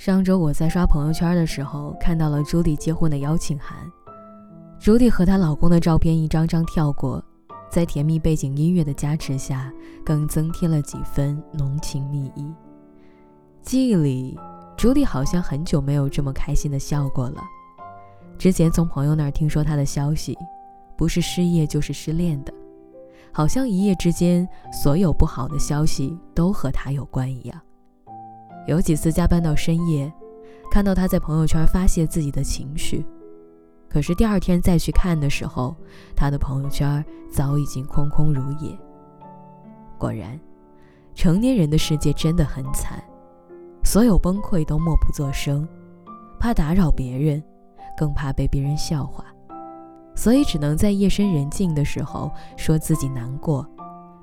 上周我在刷朋友圈的时候，看到了朱迪结婚的邀请函。朱迪和她老公的照片一张张跳过，在甜蜜背景音乐的加持下，更增添了几分浓情蜜意。记忆里，朱迪好像很久没有这么开心的笑过了。之前从朋友那儿听说她的消息，不是失业就是失恋的，好像一夜之间所有不好的消息都和她有关一样。有几次加班到深夜，看到他在朋友圈发泄自己的情绪，可是第二天再去看的时候，他的朋友圈早已经空空如也。果然，成年人的世界真的很惨，所有崩溃都默不作声，怕打扰别人。更怕被别人笑话，所以只能在夜深人静的时候说自己难过，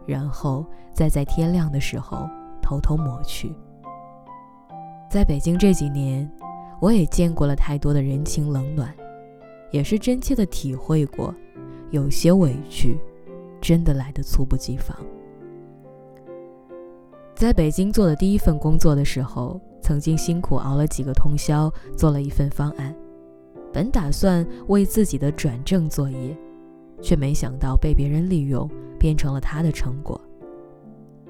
然后再在天亮的时候偷偷抹去。在北京这几年，我也见过了太多的人情冷暖，也是真切的体会过，有些委屈，真的来得猝不及防。在北京做的第一份工作的时候，曾经辛苦熬了几个通宵，做了一份方案。本打算为自己的转正作业，却没想到被别人利用，变成了他的成果。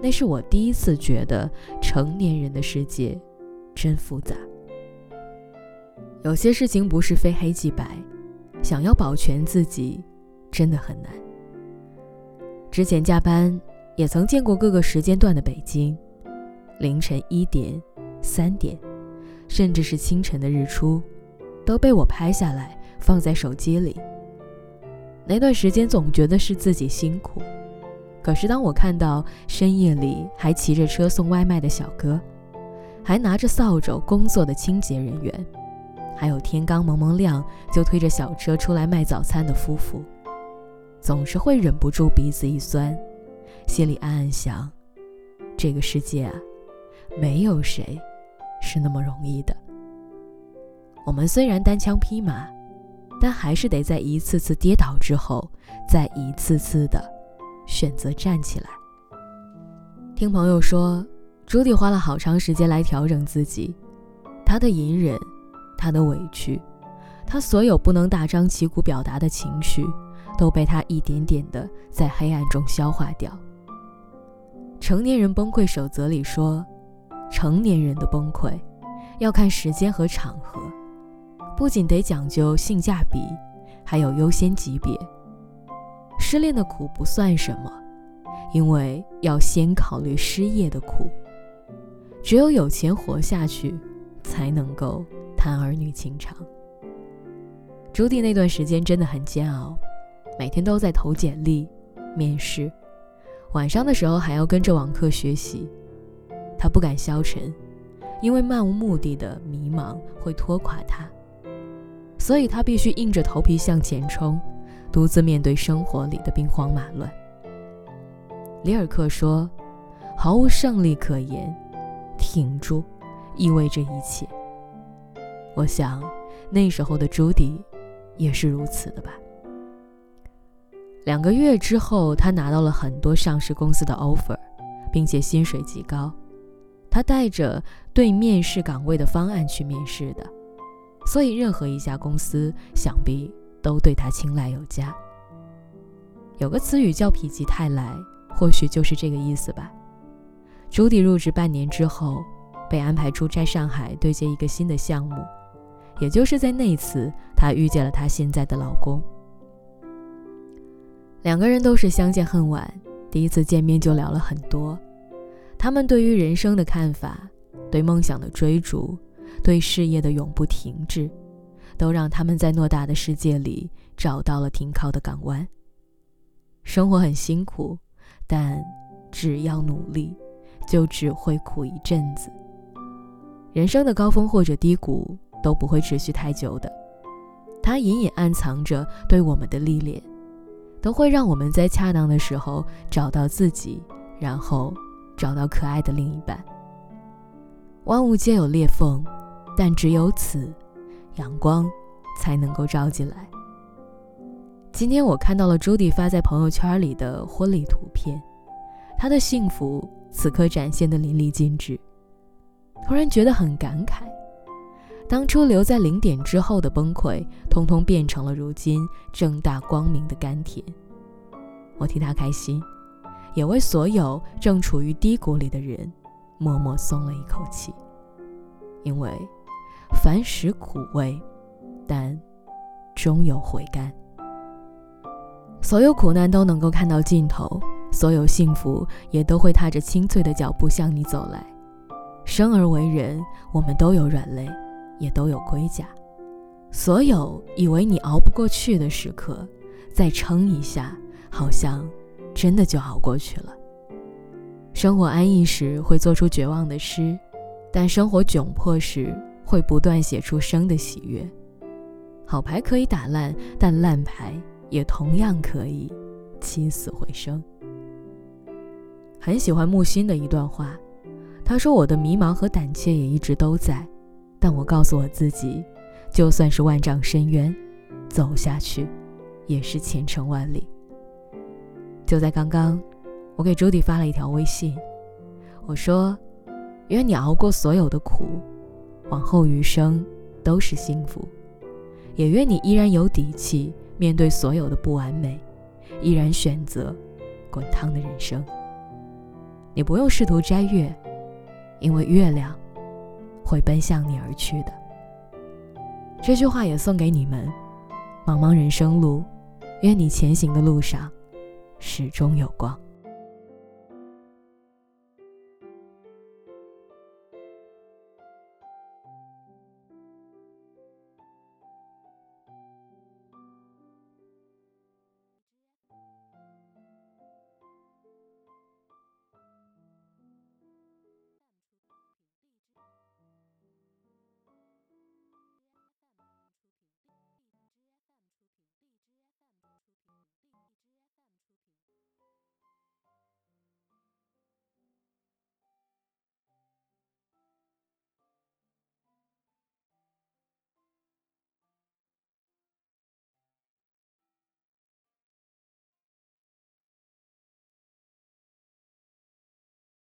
那是我第一次觉得成年人的世界真复杂。有些事情不是非黑即白，想要保全自己，真的很难。之前加班也曾见过各个时间段的北京，凌晨一点、三点，甚至是清晨的日出。都被我拍下来放在手机里。那段时间总觉得是自己辛苦，可是当我看到深夜里还骑着车送外卖的小哥，还拿着扫帚工作的清洁人员，还有天刚蒙蒙亮就推着小车出来卖早餐的夫妇，总是会忍不住鼻子一酸，心里暗暗想：这个世界啊，没有谁是那么容易的。我们虽然单枪匹马，但还是得在一次次跌倒之后，再一次次的选择站起来。听朋友说，朱迪花了好长时间来调整自己，她的隐忍，她的委屈，她所有不能大张旗鼓表达的情绪，都被她一点点的在黑暗中消化掉。成年人崩溃守则里说，成年人的崩溃，要看时间和场合。不仅得讲究性价比，还有优先级别。失恋的苦不算什么，因为要先考虑失业的苦。只有有钱活下去，才能够谈儿女情长。朱迪那段时间真的很煎熬，每天都在投简历、面试，晚上的时候还要跟着网课学习。他不敢消沉，因为漫无目的的迷茫会拖垮他。所以他必须硬着头皮向前冲，独自面对生活里的兵荒马乱。里尔克说：“毫无胜利可言，挺住，意味着一切。”我想，那时候的朱迪也是如此的吧。两个月之后，他拿到了很多上市公司的 offer，并且薪水极高。他带着对面试岗位的方案去面试的。所以，任何一家公司想必都对他青睐有加。有个词语叫“否极泰来”，或许就是这个意思吧。朱迪入职半年之后，被安排出差上海对接一个新的项目，也就是在那次，她遇见了她现在的老公。两个人都是相见恨晚，第一次见面就聊了很多，他们对于人生的看法，对梦想的追逐。对事业的永不停滞，都让他们在偌大的世界里找到了停靠的港湾。生活很辛苦，但只要努力，就只会苦一阵子。人生的高峰或者低谷都不会持续太久的，它隐隐暗藏着对我们的历练，都会让我们在恰当的时候找到自己，然后找到可爱的另一半。万物皆有裂缝。但只有此，阳光才能够照进来。今天我看到了朱迪发在朋友圈里的婚礼图片，她的幸福此刻展现的淋漓尽致。突然觉得很感慨，当初留在零点之后的崩溃，通通变成了如今正大光明的甘甜。我替他开心，也为所有正处于低谷里的人默默松了一口气。因为凡食苦味，但终有回甘。所有苦难都能够看到尽头，所有幸福也都会踏着清脆的脚步向你走来。生而为人，我们都有软肋，也都有盔甲。所有以为你熬不过去的时刻，再撑一下，好像真的就熬过去了。生活安逸时会做出绝望的诗，但生活窘迫时会不断写出生的喜悦。好牌可以打烂，但烂牌也同样可以起死回生。很喜欢木心的一段话。他说：“我的迷茫和胆怯也一直都在，但我告诉我自己，就算是万丈深渊，走下去也是前程万里。”就在刚刚，我给朱迪发了一条微信，我说：“愿你熬过所有的苦，往后余生都是幸福；也愿你依然有底气面对所有的不完美，依然选择滚烫的人生。你不用试图摘月。”因为月亮会奔向你而去的。这句话也送给你们。茫茫人生路，愿你前行的路上始终有光。